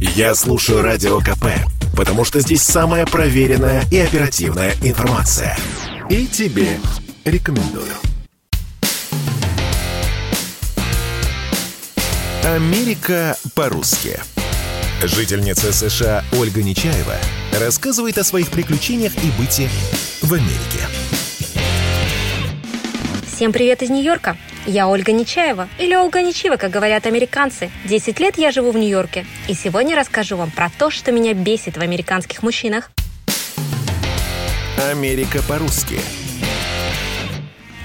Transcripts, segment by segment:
Я слушаю Радио КП, потому что здесь самая проверенная и оперативная информация. И тебе рекомендую. Америка по-русски. Жительница США Ольга Нечаева рассказывает о своих приключениях и быте в Америке. Всем привет из Нью-Йорка! Я Ольга Нечаева, или Ольга Нечива, как говорят американцы. Десять лет я живу в Нью-Йорке, и сегодня расскажу вам про то, что меня бесит в американских мужчинах. Америка по-русски.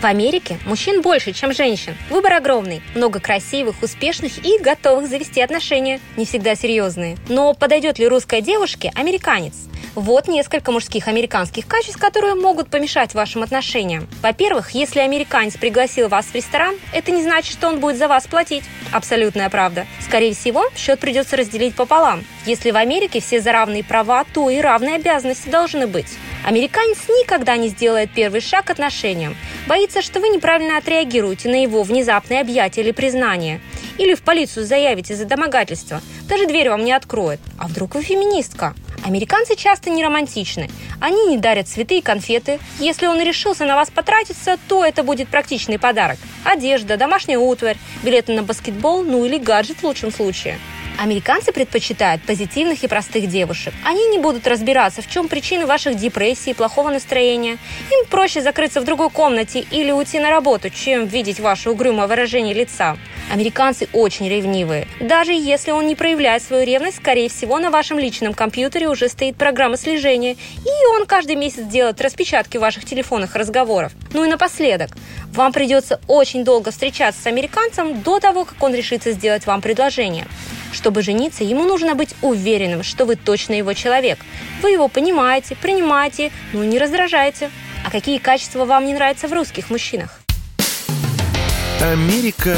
В Америке мужчин больше, чем женщин. Выбор огромный. Много красивых, успешных и готовых завести отношения. Не всегда серьезные. Но подойдет ли русской девушке американец? Вот несколько мужских американских качеств, которые могут помешать вашим отношениям. Во-первых, если американец пригласил вас в ресторан, это не значит, что он будет за вас платить. Абсолютная правда. Скорее всего, счет придется разделить пополам. Если в Америке все за равные права, то и равные обязанности должны быть. Американец никогда не сделает первый шаг к отношениям. Боится, что вы неправильно отреагируете на его внезапное объятие или признание. Или в полицию заявите за домогательство. Даже дверь вам не откроет. А вдруг вы феминистка? Американцы часто не романтичны. Они не дарят цветы и конфеты. Если он решился на вас потратиться, то это будет практичный подарок. Одежда, домашняя утварь, билеты на баскетбол, ну или гаджет в лучшем случае. Американцы предпочитают позитивных и простых девушек. Они не будут разбираться, в чем причины ваших депрессий и плохого настроения. Им проще закрыться в другой комнате или уйти на работу, чем видеть ваше угрюмое выражение лица. Американцы очень ревнивые. Даже если он не проявляет свою ревность, скорее всего, на вашем личном компьютере уже стоит программа слежения, и он каждый месяц делает распечатки ваших телефонных разговоров. Ну и напоследок, вам придется очень долго встречаться с американцем до того, как он решится сделать вам предложение. Чтобы жениться, ему нужно быть уверенным, что вы точно его человек. Вы его понимаете, принимаете, но не раздражаете. А какие качества вам не нравятся в русских мужчинах? Америка